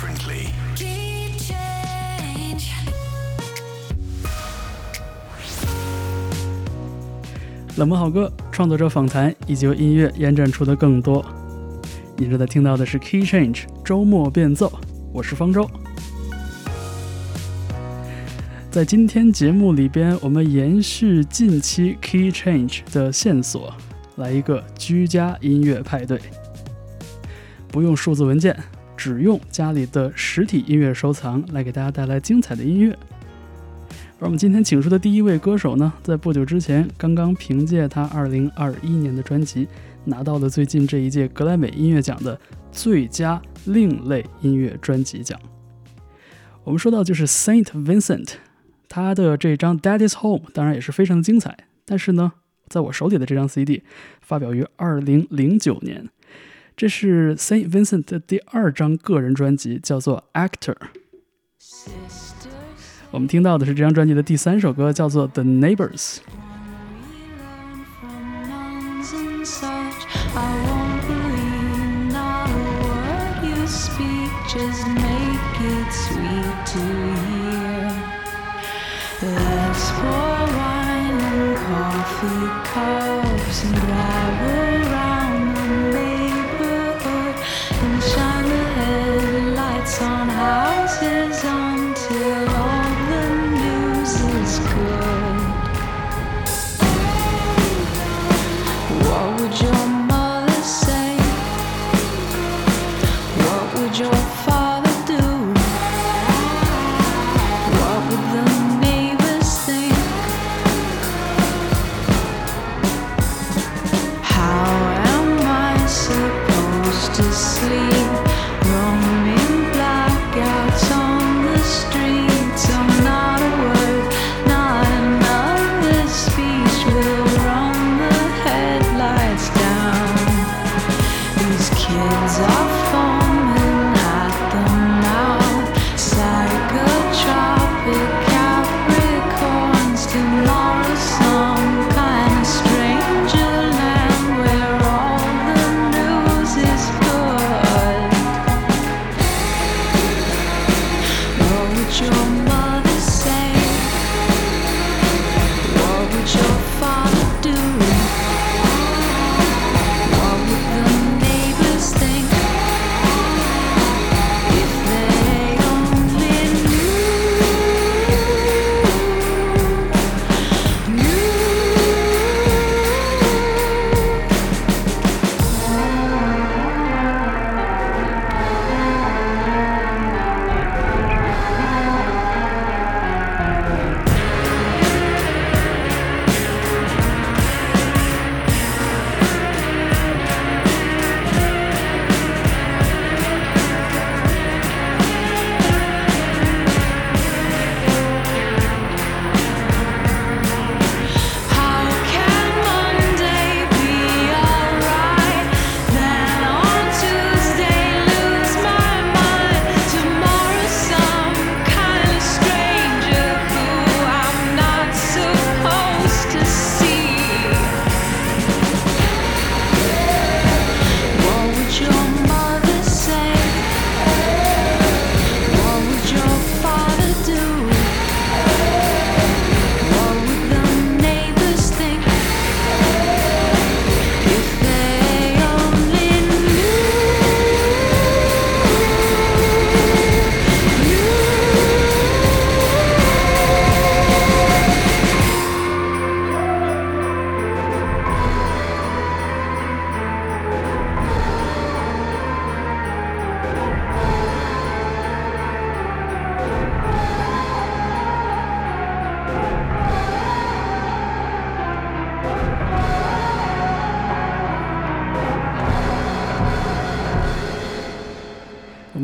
differently. Keep change. 冷门好歌、创作者访谈以及由音乐延展出的更多。你正在听到的是 Key Change 周末变奏，我是方舟。在今天节目里边，我们延续近期 Key Change 的线索，来一个居家音乐派对。不用数字文件，只用家里的实体音乐收藏来给大家带来精彩的音乐。而我们今天请出的第一位歌手呢，在不久之前刚刚凭借他2021年的专辑，拿到了最近这一届格莱美音乐奖的最佳另类音乐专辑奖。我们说到就是 Saint Vincent，他的这张《Daddy's Home》当然也是非常的精彩，但是呢，在我手里的这张 CD 发表于2009年，这是 Saint Vincent 的第二张个人专辑，叫做《Actor》。我们听到的是这张专辑的第三首歌，叫做《The Neighbors》。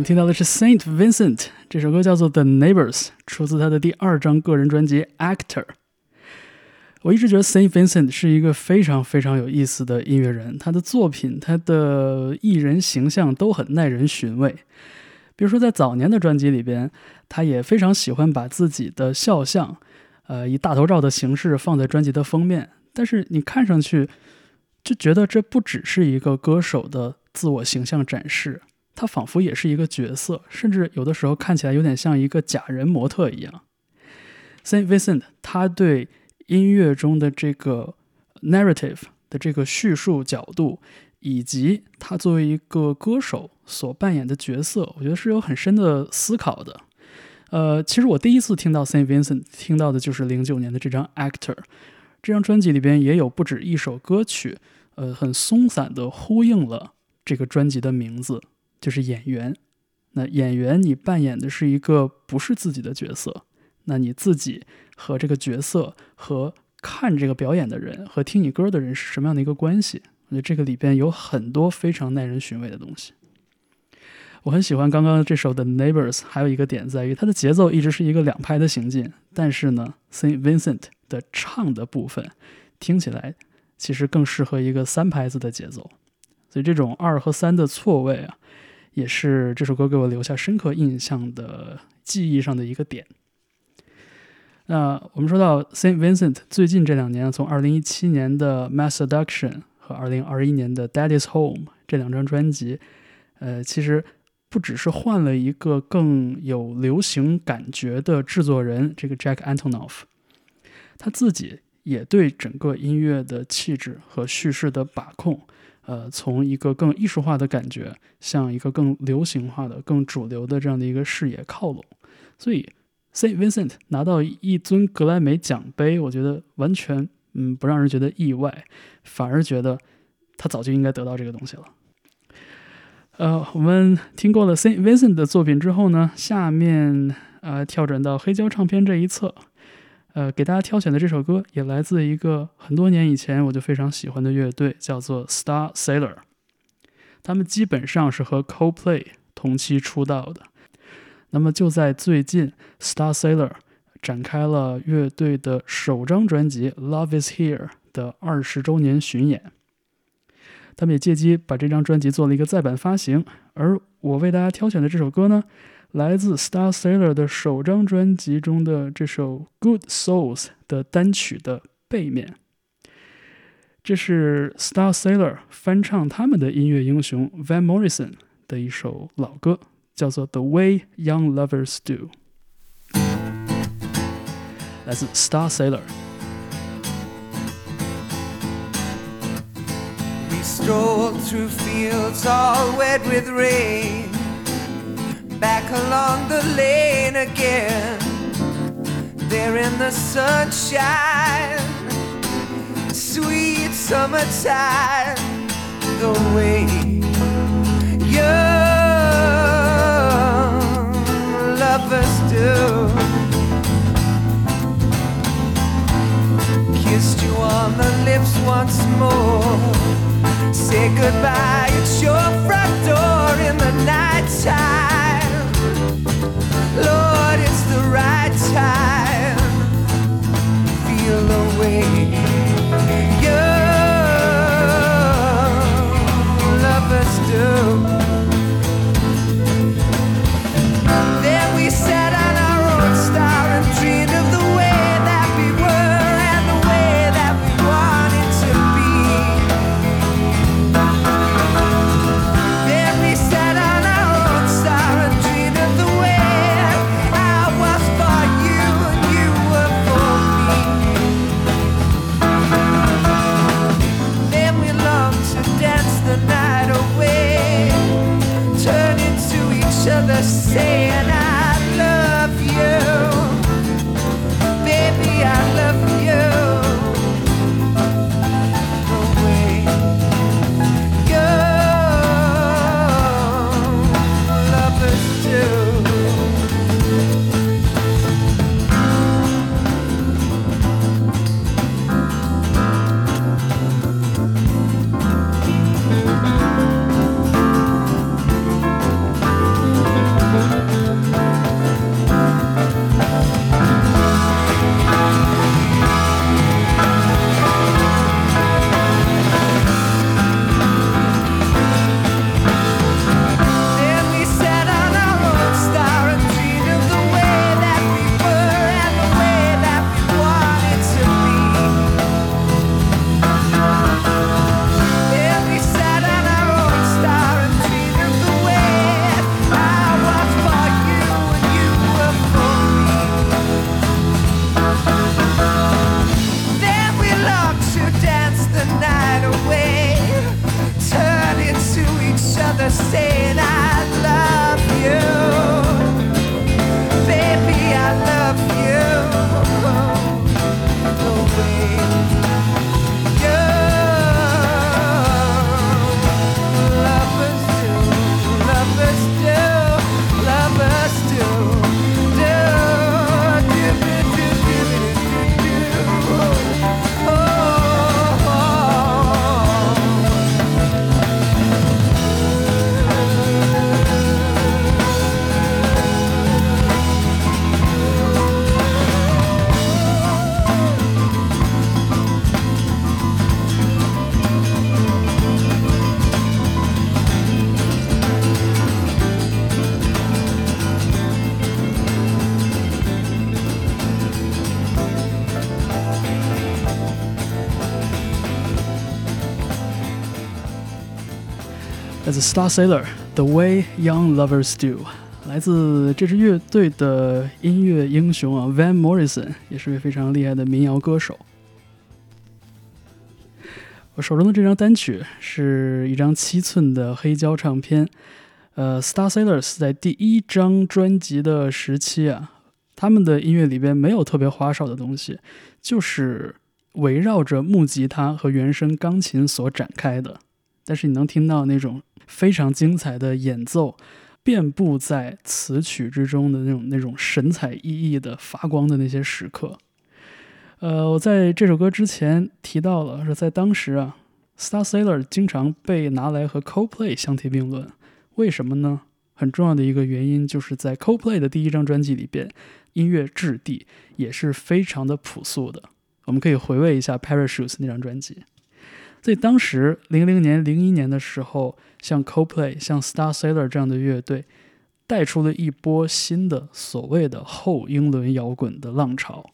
听到的是 Saint Vincent 这首歌叫做《The Neighbors》，出自他的第二张个人专辑《Actor》。我一直觉得 Saint Vincent 是一个非常非常有意思的音乐人，他的作品、他的艺人形象都很耐人寻味。比如说，在早年的专辑里边，他也非常喜欢把自己的肖像，呃，以大头照的形式放在专辑的封面。但是你看上去就觉得这不只是一个歌手的自我形象展示，他仿佛也是一个角色，甚至有的时候看起来有点像一个假人模特一样。Saint Vincent 他对音乐中的这个 narrative 的这个叙述角度，以及他作为一个歌手所扮演的角色，我觉得是有很深的思考的。呃，其实我第一次听到 Saint Vincent 听到的就是零九年的这张 Actor，这张专辑里边也有不止一首歌曲，呃，很松散的呼应了这个专辑的名字，就是演员。那演员你扮演的是一个不是自己的角色，那你自己和这个角色和看这个表演的人和听你歌的人是什么样的一个关系？我觉得这个里边有很多非常耐人寻味的东西。我很喜欢刚刚这首的 Neighbors，还有一个点在于它的节奏一直是一个两拍的行进，但是呢，Saint Vincent 的唱的部分听起来其实更适合一个三拍子的节奏，所以这种二和三的错位啊，也是这首歌给我留下深刻印象的记忆上的一个点。那我们说到 Saint Vincent 最近这两年，从2017年的 Mass Seduction 和2021年的 Daddy's Home 这两张专辑，呃，其实。不只是换了一个更有流行感觉的制作人，这个 Jack Antonoff，他自己也对整个音乐的气质和叙事的把控，呃，从一个更艺术化的感觉，向一个更流行化的、更主流的这样的一个视野靠拢。所以，Saint Vincent 拿到一尊格莱美奖杯，我觉得完全嗯不让人觉得意外，反而觉得他早就应该得到这个东西了。呃，我们听过了 Saint Vincent 的作品之后呢，下面呃跳转到黑胶唱片这一侧，呃，给大家挑选的这首歌也来自一个很多年以前我就非常喜欢的乐队，叫做 Star Sailor。他们基本上是和 Coldplay 同期出道的。那么就在最近，Star Sailor 展开了乐队的首张专辑《Love Is Here》的二十周年巡演。他们也借机把这张专辑做了一个再版发行，而我为大家挑选的这首歌呢，来自 Star Sailor 的首张专辑中的这首《Good Souls》的单曲的背面。这是 Star Sailor 翻唱他们的音乐英雄 Van Morrison 的一首老歌，叫做《The Way Young Lovers Do》，来自 Star Sailor。strolled through fields all wet with rain. Back along the lane again, there in the sunshine, sweet summertime, the way young lovers do. Kissed you on the lips once more say goodbye at your front door in the night. Lord, it's the right time. Feel the way lovers do. Star Sailor The Way Young Lovers Do，来自这支乐队的音乐英雄啊，Van Morrison 也是位非常厉害的民谣歌手。我手中的这张单曲是一张七寸的黑胶唱片。呃，Star Sailors 在第一张专辑的时期啊，他们的音乐里边没有特别花哨的东西，就是围绕着木吉他和原声钢琴所展开的。但是你能听到那种。非常精彩的演奏，遍布在词曲之中的那种那种神采奕奕的发光的那些时刻。呃，我在这首歌之前提到了，是在当时啊，Star Sailor 经常被拿来和 CoPlay 相提并论。为什么呢？很重要的一个原因就是在 CoPlay 的第一张专辑里边，音乐质地也是非常的朴素的。我们可以回味一下 Parachutes 那张专辑。所以当时零零年、零一年的时候，像 Coldplay、像 Star Sailor 这样的乐队，带出了一波新的所谓的后英伦摇滚的浪潮。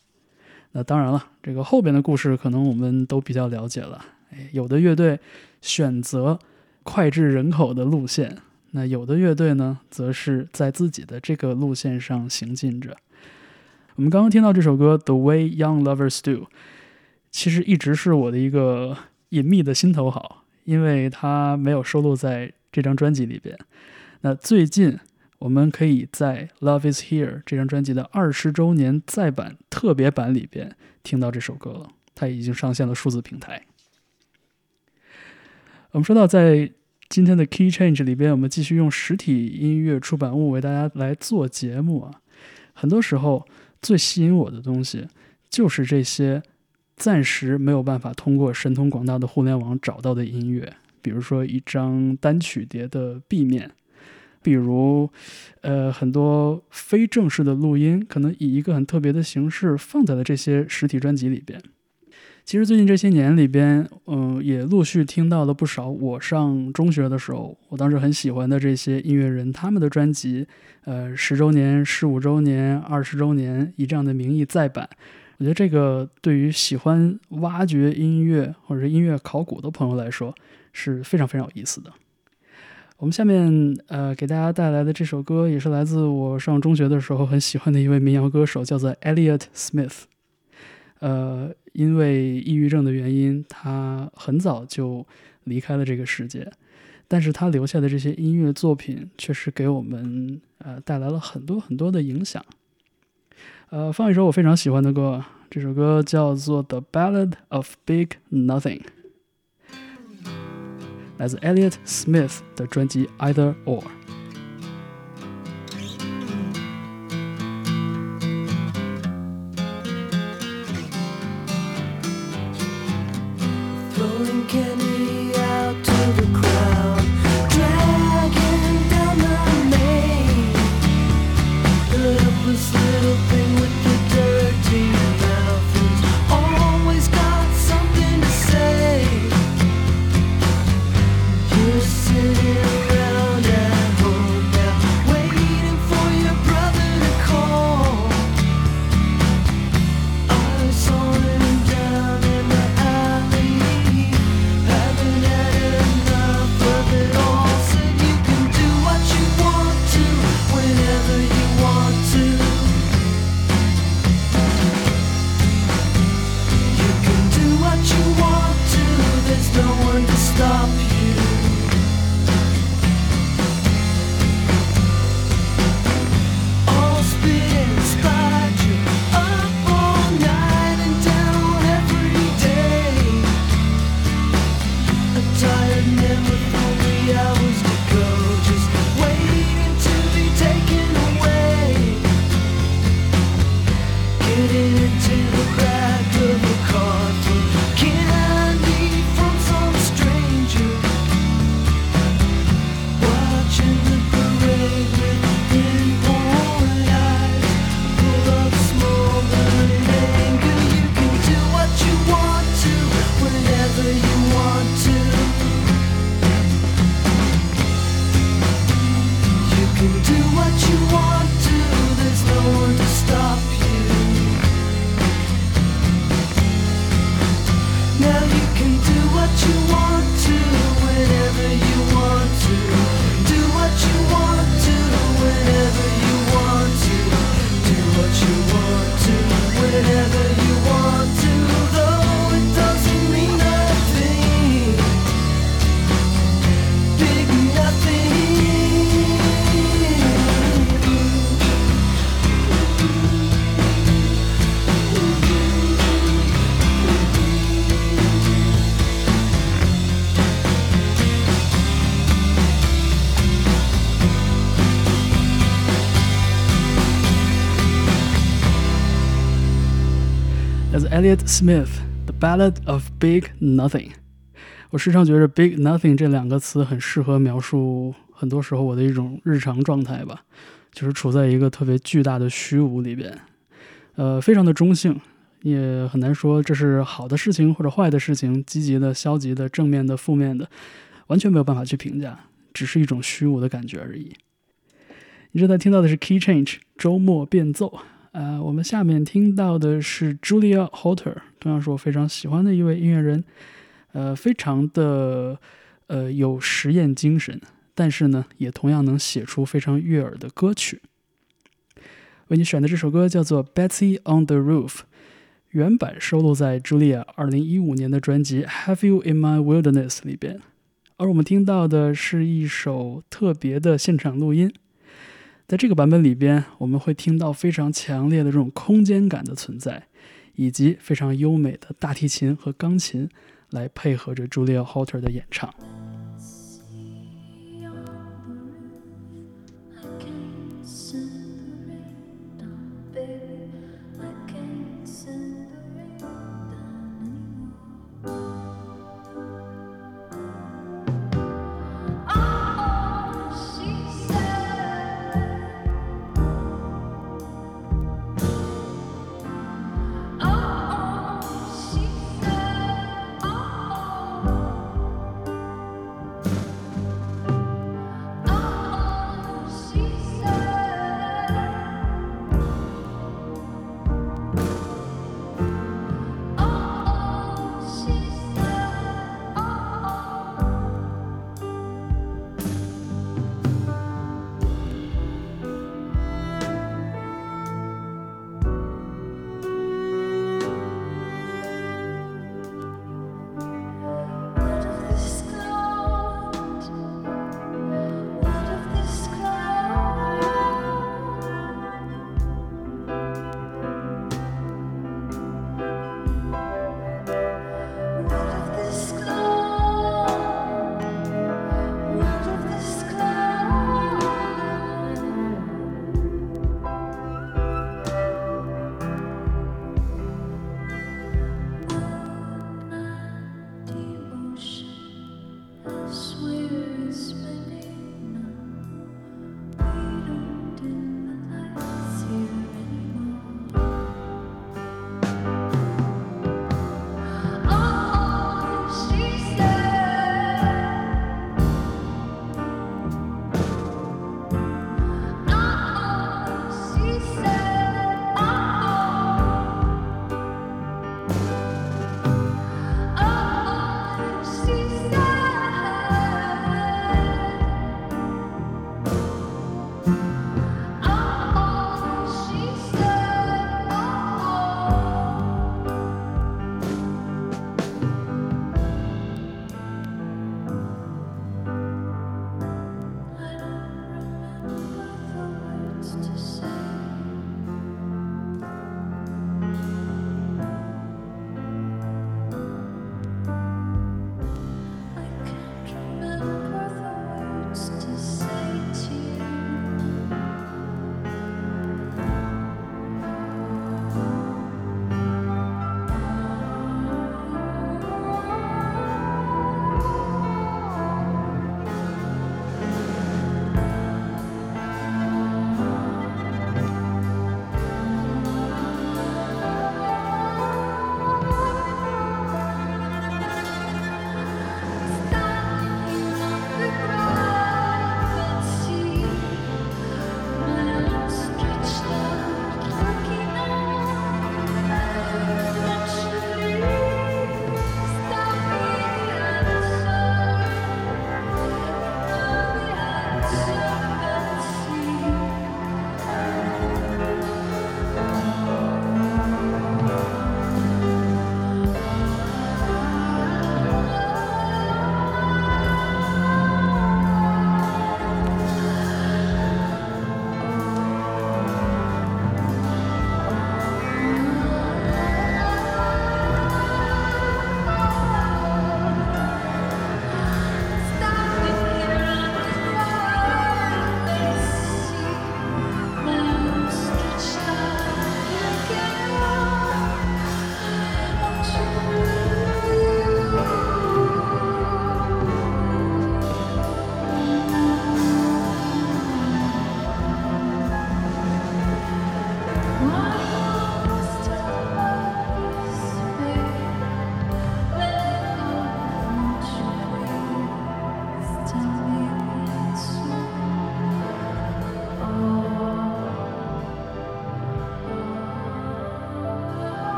那当然了，这个后边的故事可能我们都比较了解了。哎，有的乐队选择脍炙人口的路线，那有的乐队呢，则是在自己的这个路线上行进着。我们刚刚听到这首歌《The Way Young Lovers Do》，其实一直是我的一个。隐秘的心头好，因为它没有收录在这张专辑里边。那最近我们可以在《Love Is Here》这张专辑的二十周年再版特别版里边听到这首歌了，它已经上线了数字平台。我们说到在今天的 Key Change 里边，我们继续用实体音乐出版物为大家来做节目啊。很多时候最吸引我的东西就是这些。暂时没有办法通过神通广大的互联网找到的音乐，比如说一张单曲碟的 B 面，比如，呃，很多非正式的录音，可能以一个很特别的形式放在了这些实体专辑里边。其实最近这些年里边，嗯，也陆续听到了不少我上中学的时候，我当时很喜欢的这些音乐人他们的专辑，呃，十周年、十五周年、二十周年以这样的名义再版。我觉得这个对于喜欢挖掘音乐或者音乐考古的朋友来说是非常非常有意思的。我们下面呃给大家带来的这首歌也是来自我上中学的时候很喜欢的一位民谣歌手，叫做 Elliot Smith。呃，因为抑郁症的原因，他很早就离开了这个世界，但是他留下的这些音乐作品确实给我们呃带来了很多很多的影响。呃，放一首我非常喜欢的歌，这首歌叫做《The Ballad of Big Nothing》，来自 Elliot Smith 的专辑《Either Or》。Elliot Smith，《The Ballad of Big Nothing》。我时常觉得 “big nothing” 这两个词很适合描述很多时候我的一种日常状态吧，就是处在一个特别巨大的虚无里边，呃，非常的中性，也很难说这是好的事情或者坏的事情，积极的、消极的、正面的、负面的，完全没有办法去评价，只是一种虚无的感觉而已。你正在听到的是 Key Change 周末变奏，呃，我们下面听到的是 Julia Holter，同样是我非常喜欢的一位音乐人。呃，非常的呃有实验精神，但是呢，也同样能写出非常悦耳的歌曲。为你选的这首歌叫做《Betsy on the Roof》，原版收录在 Julia 二零一五年的专辑《Have You in My Wilderness》里边，而我们听到的是一首特别的现场录音。在这个版本里边，我们会听到非常强烈的这种空间感的存在，以及非常优美的大提琴和钢琴。来配合着 Julia Holter 的演唱。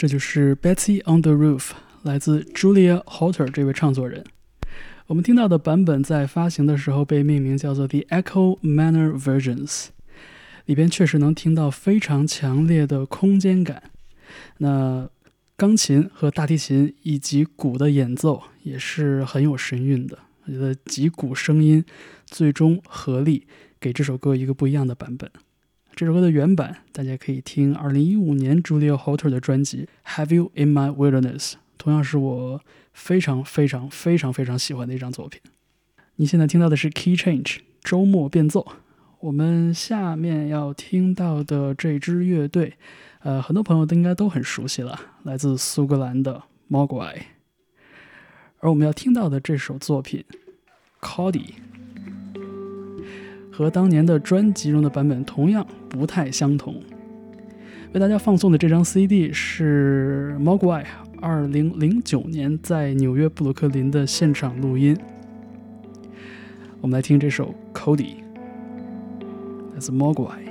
这就是 Betsy on the Roof，来自 Julia Holter 这位唱作人。我们听到的版本在发行的时候被命名叫做 The Echo Manor Versions，里边确实能听到非常强烈的空间感。那钢琴和大提琴以及鼓的演奏也是很有神韵的。我觉得几股声音最终合力给这首歌一个不一样的版本。这首歌的原版，大家可以听2015年 Julia Holter 的专辑《Have You in My Wilderness》，同样是我非常非常非常非常喜欢的一张作品。你现在听到的是 Key Change 周末变奏。我们下面要听到的这支乐队，呃，很多朋友都应该都很熟悉了，来自苏格兰的 Mogwai。而我们要听到的这首作品《Cody》。和当年的专辑中的版本同样不太相同。为大家放送的这张 CD 是 Mogwai 二零零九年在纽约布鲁克林的现场录音。我们来听这首 Cody，来自 Mogwai。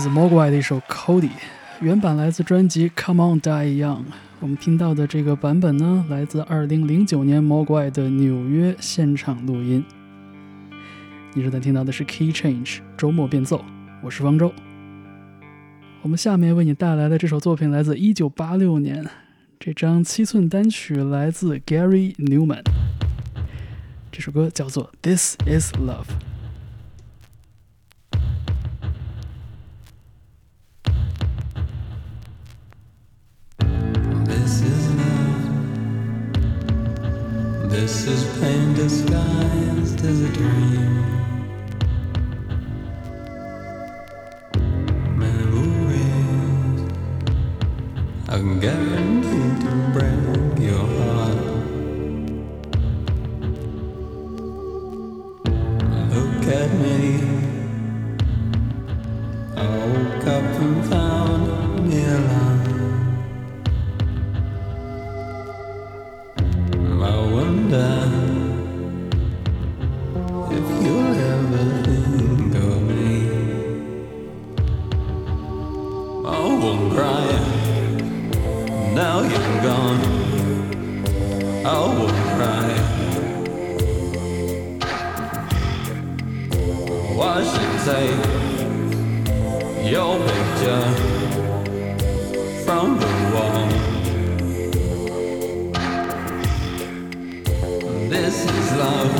来自 Mogwai 的一首《Cody》，原版来自专辑《Come On Die Young》。我们听到的这个版本呢，来自2009年 Mogwai 的纽约现场录音。你正在听到的是 Key Change 周末变奏，我是方舟。我们下面为你带来的这首作品来自1986年，这张七寸单曲来自 Gary Newman。这首歌叫做《This Is Love》。This is pain disguised as a dream. Memories to break your heart. Look at me. I woke up and found gone. I won't cry. Wash and take your picture from the wall. This is love.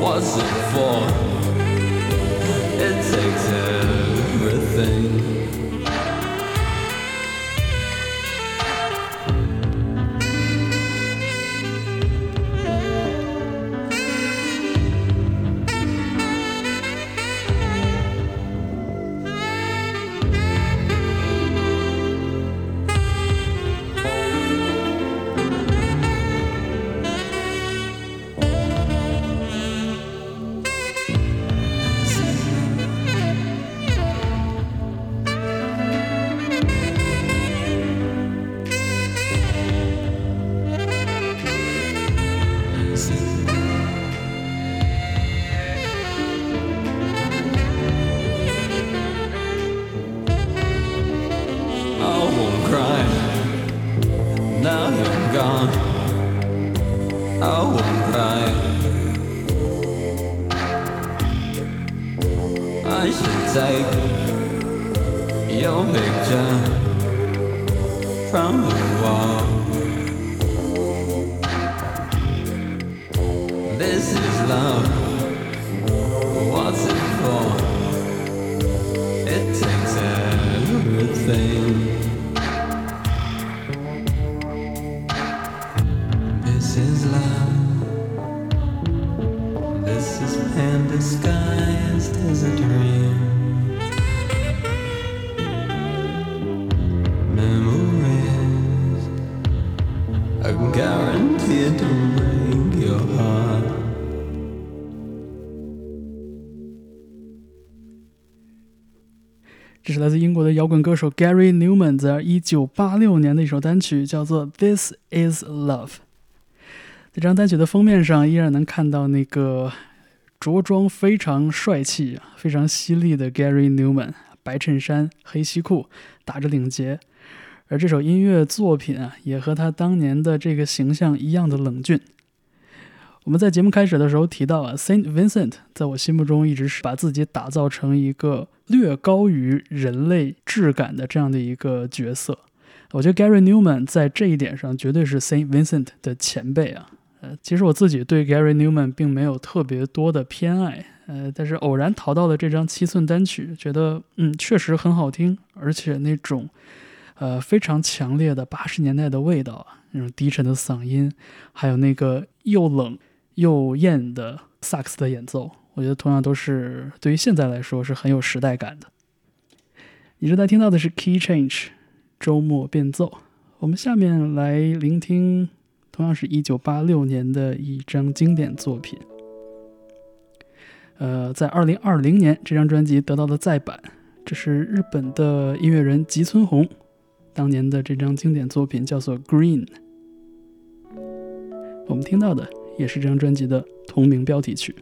What's it for? It takes everything. 摇滚歌手 Gary Newman 在1986年的一首单曲，叫做《This Is Love》。这张单曲的封面上依然能看到那个着装非常帅气、非常犀利的 Gary Newman，白衬衫、黑西裤，打着领结。而这首音乐作品啊，也和他当年的这个形象一样的冷峻。我们在节目开始的时候提到啊，Saint Vincent 在我心目中一直是把自己打造成一个略高于人类质感的这样的一个角色。我觉得 Gary Newman 在这一点上绝对是 Saint Vincent 的前辈啊。呃，其实我自己对 Gary Newman 并没有特别多的偏爱，呃，但是偶然淘到了这张七寸单曲，觉得嗯确实很好听，而且那种呃非常强烈的八十年代的味道啊，那种低沉的嗓音，还有那个又冷又艳的萨克斯的演奏，我觉得同样都是对于现在来说是很有时代感的。你正在听到的是 Key Change 周末变奏，我们下面来聆听。同样是一九八六年的一张经典作品，呃，在二零二零年这张专辑得到了再版，这是日本的音乐人吉村弘当年的这张经典作品，叫做《Green》。我们听到的也是这张专辑的同名标题曲。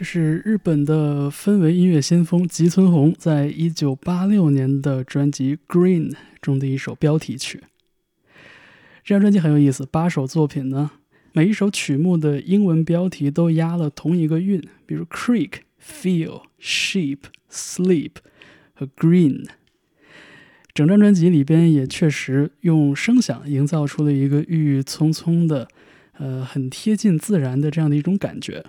这是日本的氛围音乐先锋吉村弘在一九八六年的专辑《Green》中的一首标题曲。这张专辑很有意思，八首作品呢，每一首曲目的英文标题都押了同一个韵，比如 Creek、Feel、Sheep、Sleep 和 Green。整张专辑里边也确实用声响营造出了一个郁郁葱葱的，呃，很贴近自然的这样的一种感觉。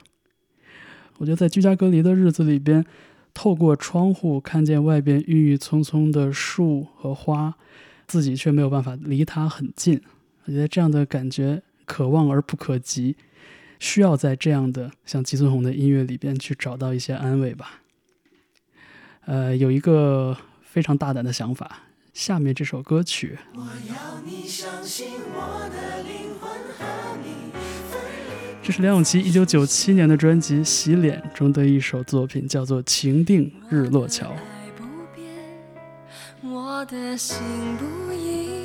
我觉得在居家隔离的日子里边，透过窗户看见外边郁郁葱葱的树和花，自己却没有办法离它很近。我觉得这样的感觉可望而不可及，需要在这样的像吉村红的音乐里边去找到一些安慰吧。呃，有一个非常大胆的想法，下面这首歌曲。这是梁咏琪一九九七年的专辑《洗脸》中的一首作品，叫做《情定日落桥》。我的心不移，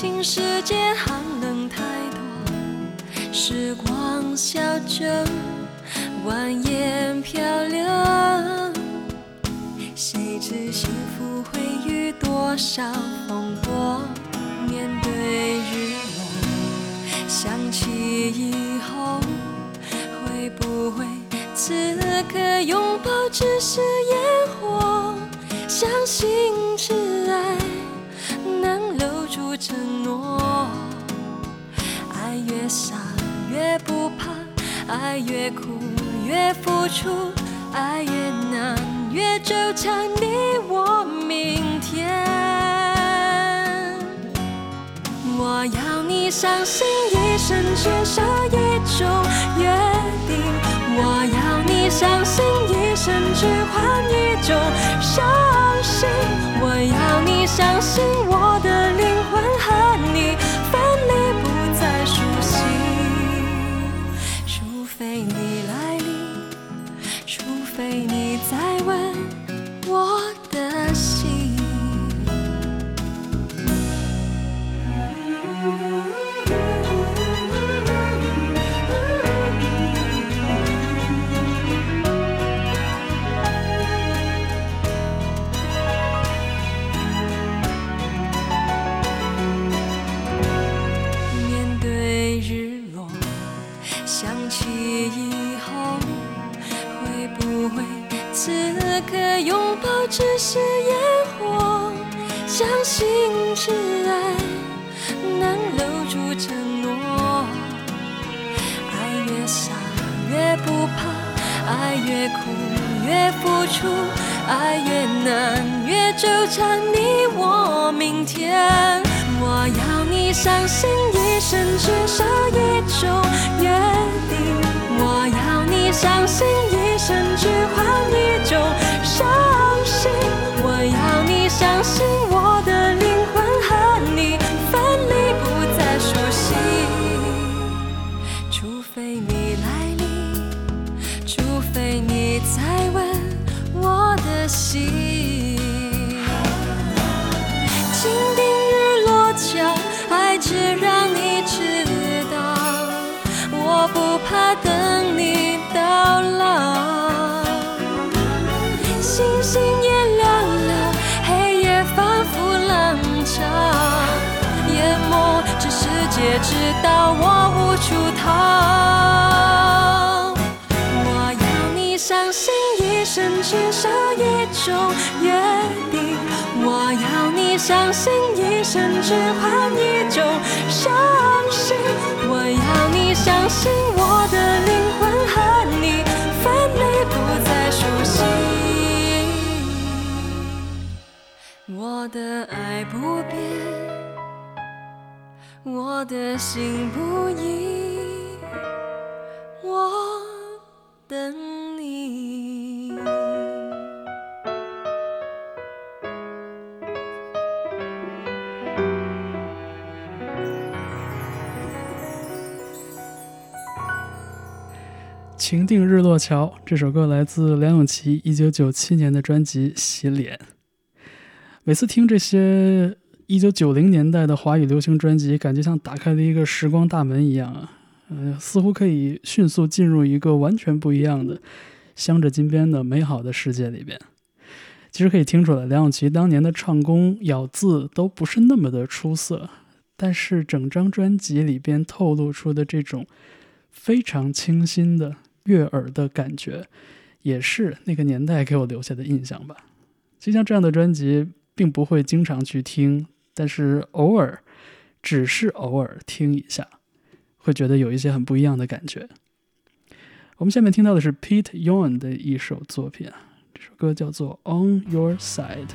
情世界寒冷太多？时光笑着，蜿蜒漂流。谁知幸福会遇多少风波？面对日落，想起以后，会不会此刻拥抱只是烟火？相信挚爱住承诺。爱越傻越不怕，爱越苦越付出，爱越难越纠缠你我明天。我要你相信一生只守一种约定，我要你相信一生只换一种伤心，我要你相信我的越苦越付出，爱越难越纠缠你我明天。我要你相信一生只守一种约定，我要你相信一生只换一种伤心，我要你相信等你到老。星星也亮了，黑夜反复浪潮，淹没这世界，直到我无处逃。我要你相信一生只守一种约定，我要你相信一生只换一种伤心，我要你相信我的爱不变我的心不移我等你情定日落桥这首歌来自梁咏琪一九九七年的专辑洗脸。每次听这些1990年代的华语流行专辑，感觉像打开了一个时光大门一样啊，呃，似乎可以迅速进入一个完全不一样的、镶着金边的美好的世界里边。其实可以听出来，梁咏琪当年的唱功、咬字都不是那么的出色，但是整张专辑里边透露出的这种非常清新的悦耳的感觉，也是那个年代给我留下的印象吧。就像这样的专辑，并不会经常去听，但是偶尔，只是偶尔听一下，会觉得有一些很不一样的感觉。我们下面听到的是 Pete Young 的一首作品。这首歌叫做《On Your Side》。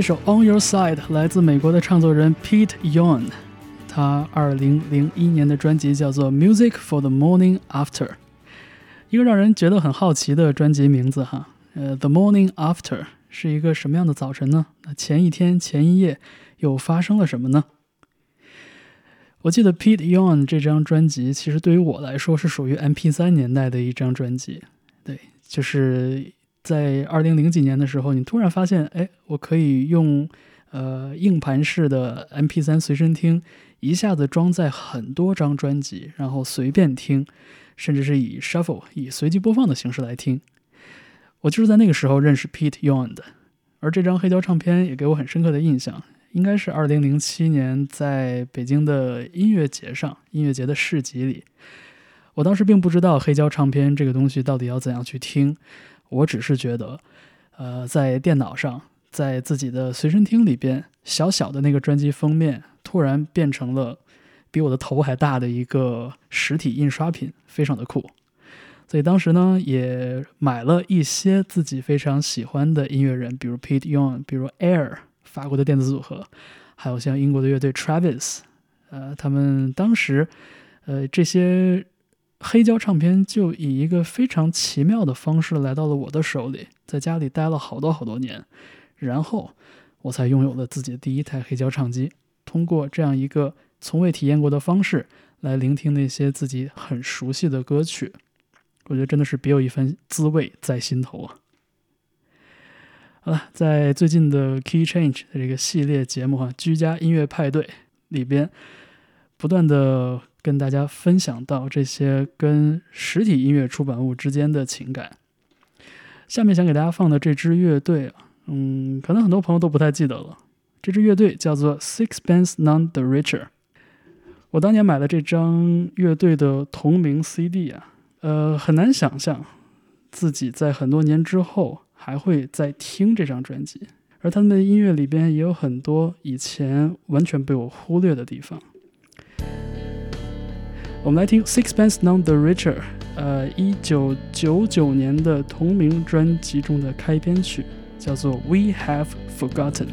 这首《On Your Side》来自美国的唱作人 Pete y o n 他2001年的专辑叫做《Music for the Morning After》，一个让人觉得很好奇的专辑名字哈。呃，《The Morning After》是一个什么样的早晨呢？那前一天、前一夜又发生了什么呢？我记得 Pete y o n 这张专辑，其实对于我来说是属于 MP3 年代的一张专辑。对，就是在二零零几年的时候，你突然发现，哎，我可以用呃硬盘式的 MP3 随身听，一下子装载很多张专辑，然后随便听，甚至是以 shuffle 以随机播放的形式来听。我就是在那个时候认识 Pete y o n 的，而这张黑胶唱片也给我很深刻的印象。应该是二零零七年在北京的音乐节上，音乐节的市集里，我当时并不知道黑胶唱片这个东西到底要怎样去听，我只是觉得，呃，在电脑上，在自己的随身听里边，小小的那个专辑封面突然变成了比我的头还大的一个实体印刷品，非常的酷。所以当时呢，也买了一些自己非常喜欢的音乐人，比如 Pete Young，比如 Air。法国的电子组合，还有像英国的乐队 Travis，呃，他们当时，呃，这些黑胶唱片就以一个非常奇妙的方式来到了我的手里，在家里待了好多好多年，然后我才拥有了自己的第一台黑胶唱机。通过这样一个从未体验过的方式来聆听那些自己很熟悉的歌曲，我觉得真的是别有一番滋味在心头啊。好了，在最近的 Key Change 的这个系列节目哈，居家音乐派对里边，不断的跟大家分享到这些跟实体音乐出版物之间的情感。下面想给大家放的这支乐队啊，嗯，可能很多朋友都不太记得了。这支乐队叫做 Sixpence None the Richer。我当年买了这张乐队的同名 CD 啊，呃，很难想象自己在很多年之后。还会再听这张专辑，而他们的音乐里边也有很多以前完全被我忽略的地方。我们来听 Sixpence None the Richer，呃，一九九九年的同名专辑中的开篇曲，叫做 We Have Forgotten。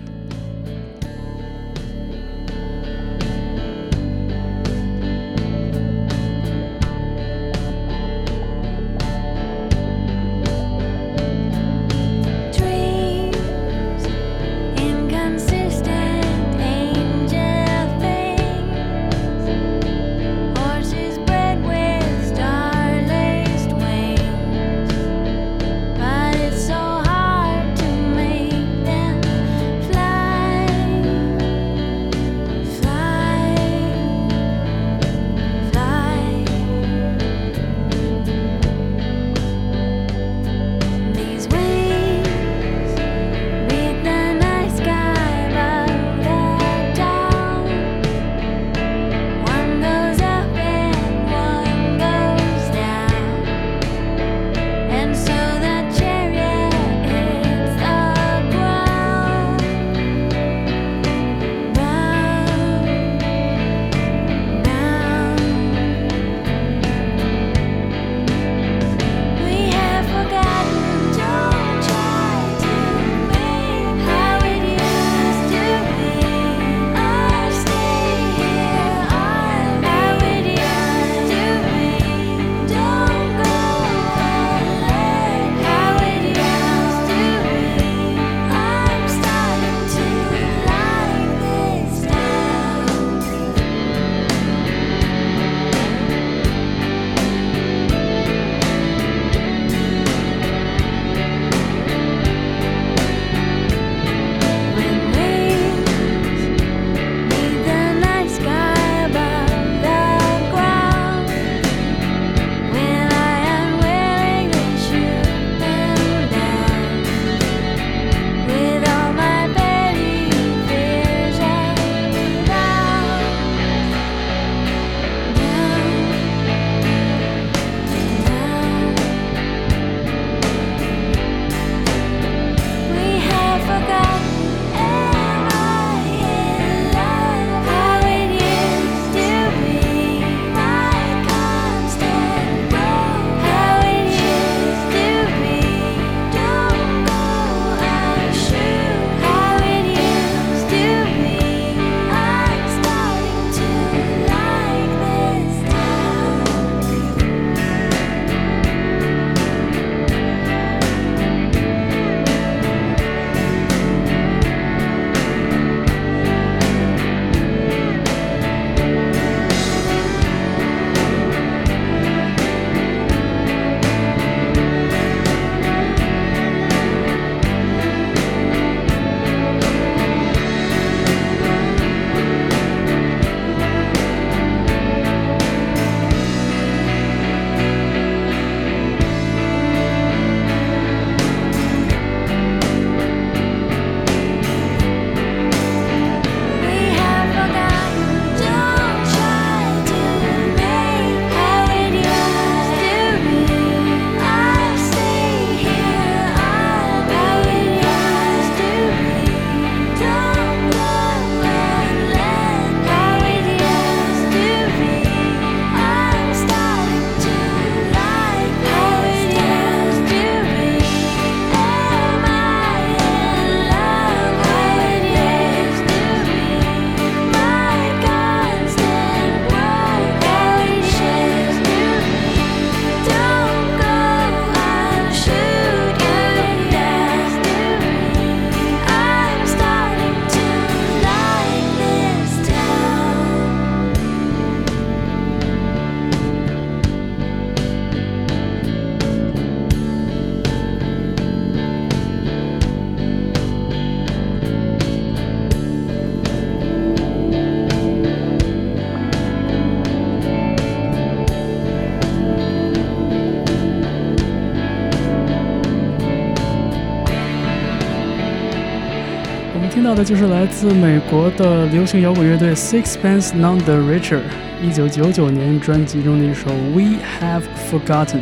的就是来自美国的流行摇滚乐队 Sixpence None the Richer 一九九九年专辑中的一首《We Have Forgotten》，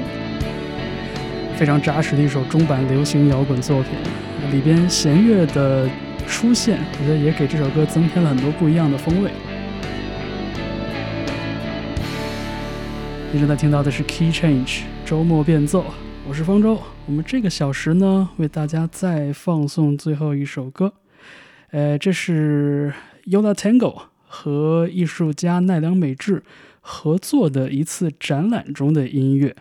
非常扎实的一首中版流行摇滚作品。里边弦乐的出现，我觉得也给这首歌增添了很多不一样的风味。你正在听到的是 Key Change 周末变奏，我是方舟。我们这个小时呢，为大家再放送最后一首歌。呃，这是 Yola Tango 和艺术家奈良美智合作的一次展览中的音乐。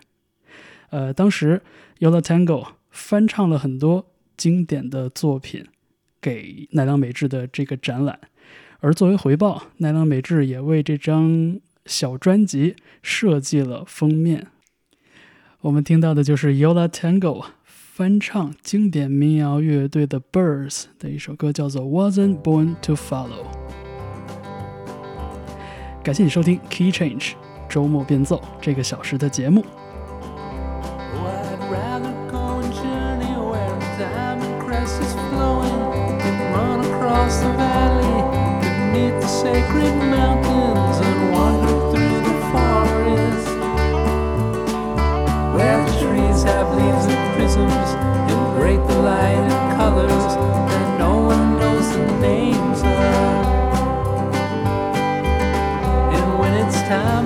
呃，当时 Yola Tango 翻唱了很多经典的作品给奈良美智的这个展览，而作为回报，奈良美智也为这张小专辑设计了封面。我们听到的就是 Yola Tango 翻唱经典民谣乐队的 Birds 的一首歌，叫做《Wasn't Born to Follow》。感谢你收听 Key Change 周末变奏这个小时的节目。 Oh, I'd rather go and journey where the diamond crest is flowing than run across the valley beneath the sacred mountains And the light and colors that no one knows the names of. And when it's time,